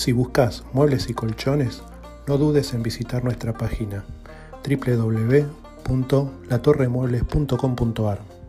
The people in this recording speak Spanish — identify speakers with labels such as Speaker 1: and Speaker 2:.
Speaker 1: Si buscas muebles y colchones, no dudes en visitar nuestra página www.latorremuebles.com.ar.